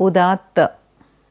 उदात्त।